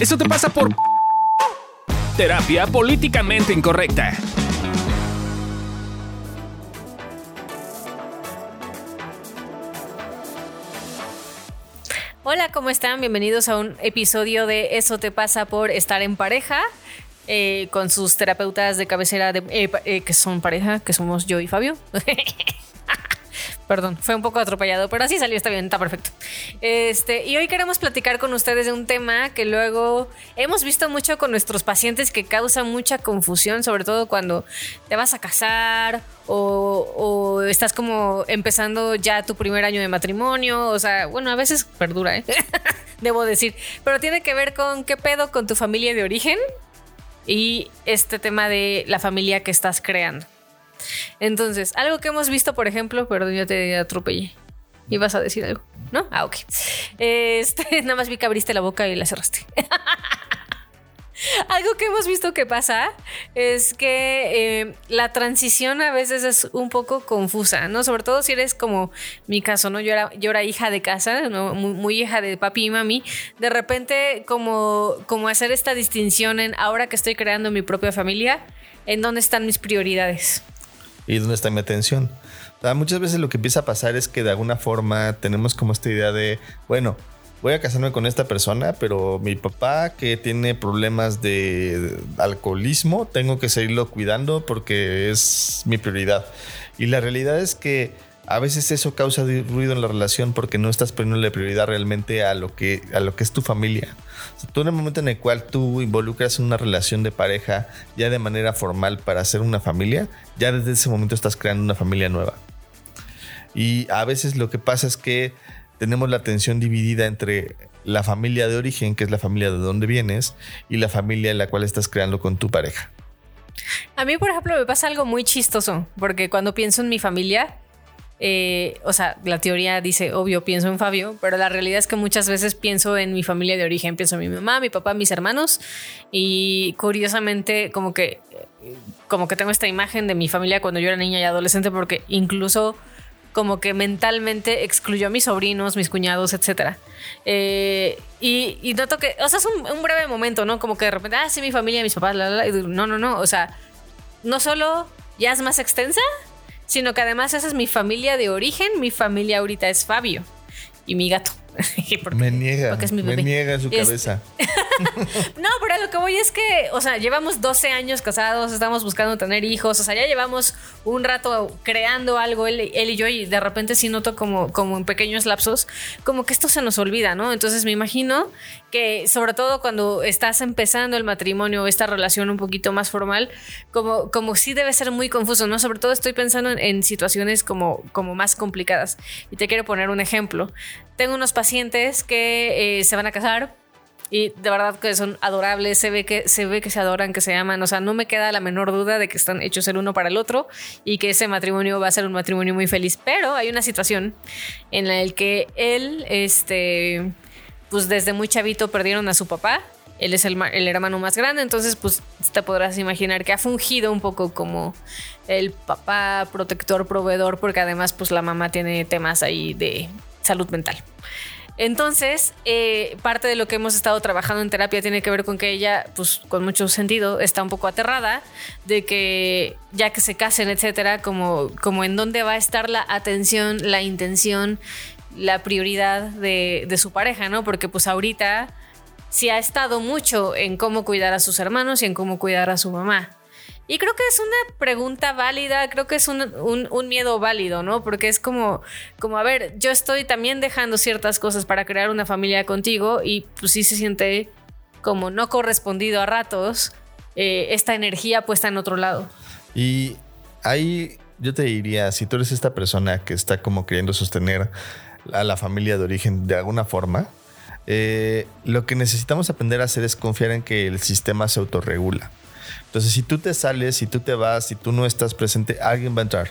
Eso te pasa por terapia políticamente incorrecta. Hola, ¿cómo están? Bienvenidos a un episodio de Eso te pasa por estar en pareja. eh, con sus terapeutas de cabecera de, eh, eh, que son pareja, que somos yo y Fabio. Perdón, fue un poco atropellado, pero así salió, está bien, está perfecto. Este, y hoy queremos platicar con ustedes de un tema que luego hemos visto mucho con nuestros pacientes que causa mucha confusión, sobre todo cuando te vas a casar o, estás como empezando ya tu primer año de matrimonio. O sea, bueno, a veces perdura, ¿eh? debo decir. Pero tiene que ver con qué pedo con tu familia de origen y este tema de la familia que estás creando. Entonces, algo que hemos visto, por ejemplo, perdón, yo te atropellé. Ibas a decir algo, ¿no? Ah, ok. Este, nada más vi que abriste la boca y la cerraste. Algo que hemos visto que pasa es que eh, la transición a veces es un poco confusa, ¿no? Sobre todo si eres como mi caso, ¿no? Yo era, yo era hija de casa, muy, hija de papi y mami. De repente, como hacer esta distinción en ahora que estoy creando mi propia familia, ¿en dónde están mis prioridades? ¿Y dónde está mi atención? O sea, muchas veces lo que empieza a pasar es que de alguna forma tenemos como esta idea de, bueno, voy a casarme con esta persona, pero mi papá que tiene problemas de alcoholismo, tengo que seguirlo cuidando porque es mi prioridad. Y la realidad es que a veces eso causa ruido en la relación porque no estás poniéndole prioridad realmente a lo que, a lo que es tu familia. O tú en el momento en el cual tú involucras una relación de pareja ya de manera formal para hacer una familia, ya desde ese momento estás creando una familia nueva. Y a veces lo que pasa es que tenemos la atención dividida entre la familia de origen, que es la familia de donde vienes, y la familia en la cual estás creando con tu pareja. A mí, por ejemplo, me pasa algo muy chistoso, porque cuando pienso en mi familia, eh, o sea, la teoría dice, obvio, pienso en Fabio, pero la realidad es que muchas veces pienso en mi familia de origen, pienso en mi mamá, mi papá, mis hermanos, y curiosamente como que, como que tengo esta imagen de mi familia cuando yo era niña y adolescente, porque incluso como que mentalmente excluyó a mis sobrinos, mis cuñados, etcétera. Eh, y, y noto que, o sea, es un, un breve momento, ¿no? Como que de repente, ah, sí, mi familia, mis papás, la, la, la. Y digo, no, no, no, o sea, no solo ya es más extensa, sino que además esa es mi familia de origen, mi familia ahorita es Fabio y mi gato. Porque- me niega, porque es mi me bebé. niega en su Es- cabeza. no, pero a lo que voy es que, o sea, llevamos 12 años casados, estamos buscando tener hijos, o sea, ya llevamos un rato creando algo, él, él y yo, y de repente sí noto como, como en pequeños lapsos, como que esto se nos olvida, ¿no? Entonces me imagino que, sobre todo cuando estás empezando el matrimonio, esta relación un poquito más formal, como, como sí debe ser muy confuso, ¿no? Sobre todo estoy pensando en, situaciones como, como más complicadas. Y te quiero poner un ejemplo. Tengo unos pacientes que eh, se van a casar, y de verdad que son adorables, se ve que se ve que se adoran, que se aman, o sea, no me queda la menor duda de que están hechos el uno para el otro y que ese matrimonio va a ser un matrimonio muy feliz, pero hay una situación en la que él este pues desde muy chavito perdieron a su papá. Él es el, el hermano más grande, entonces pues te podrás imaginar que ha fungido un poco como el papá protector, proveedor, porque además pues la mamá tiene temas ahí de salud mental. Entonces, eh, parte de lo que hemos estado trabajando en terapia tiene que ver con que ella, pues con mucho sentido, está un poco aterrada de que ya que se casen, etcétera, como, como en dónde va a estar la atención, la intención, la prioridad de, su pareja, ¿no? Porque pues ahorita sí ha estado mucho en cómo cuidar a sus hermanos y en cómo cuidar a su mamá. Y creo que es una pregunta válida, creo que es un miedo válido, ¿no? Porque es como, como, a ver, yo estoy también dejando ciertas cosas para crear una familia contigo y pues sí se siente como no correspondido a ratos eh, esta energía puesta en otro lado. Y ahí yo te diría, si tú eres esta persona que está como queriendo sostener a la familia de origen de alguna forma, eh, lo que necesitamos aprender a hacer es confiar en que el sistema se autorregula. Entonces, si tú te sales, si tú te vas, si tú no estás presente, alguien va a entrar.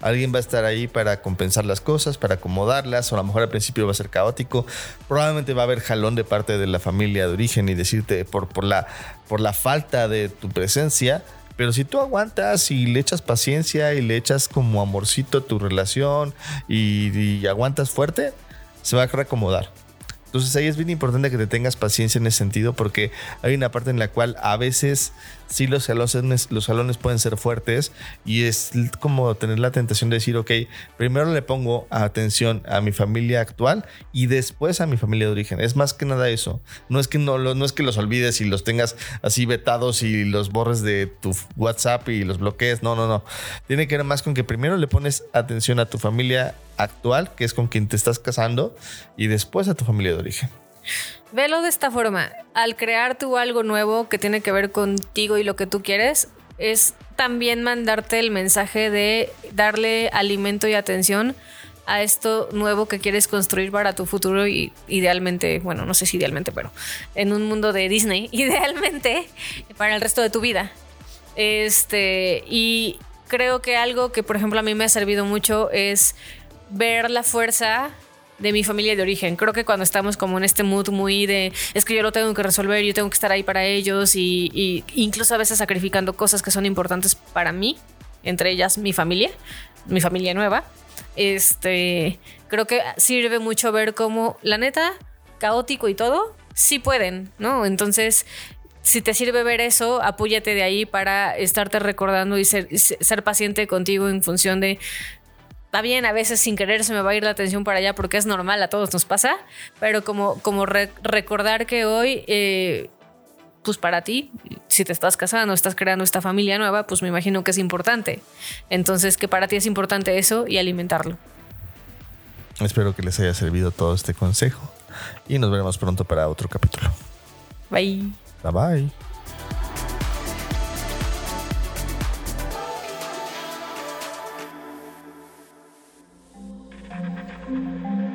Alguien va a estar ahí para compensar las cosas, para acomodarlas, o a lo mejor al principio va a ser caótico. Probablemente va a haber jalón de parte de la familia de origen y decirte por, por, la, por la falta de tu presencia. Pero si tú aguantas y le echas paciencia y le echas como amorcito a tu relación y, aguantas fuerte, se va a reacomodar. Entonces ahí es bien importante que te tengas paciencia en ese sentido porque hay una parte en la cual a veces sí los salones, los pueden ser fuertes y es como tener la tentación de decir, ok, primero le pongo atención a mi familia actual y después a mi familia de origen. Es más que nada eso. No es que, no, no es que los olvides y los tengas así vetados y los borres de tu WhatsApp y los bloquees. No, no, no. Tiene que ver más con que primero le pones atención a tu familia actual, que es con quien te estás casando, y después a tu familia de origen. Velo de esta forma. Al crear tú algo nuevo que tiene que ver contigo y lo que tú quieres, es también mandarte el mensaje de darle alimento y atención a esto nuevo que quieres construir para tu futuro y idealmente, bueno, no sé si idealmente, pero en un mundo de Disney, idealmente para el resto de tu vida. Este, y creo que algo que, por ejemplo, a mí me ha servido mucho es ver la fuerza de mi familia de origen. Creo que cuando estamos como en este mood muy de es que yo lo tengo que resolver, yo tengo que estar ahí para ellos y, incluso a veces sacrificando cosas que son importantes para mí, entre ellas mi familia, mi familia nueva. Este, creo que sirve mucho ver cómo la neta caótico y todo sí pueden, ¿no? Entonces, si te sirve ver eso, apóyate de ahí para estarte recordando y ser, ser paciente contigo en función de está bien, a veces sin querer se me va a ir la atención para allá porque es normal, a todos nos pasa, pero como, como recordar que hoy, eh, pues para ti, si te estás casando, estás creando esta familia nueva, pues me imagino que es importante. Entonces, que para ti es importante eso y alimentarlo. Espero que les haya servido todo este consejo y nos veremos pronto para otro capítulo. Bye. Bye bye.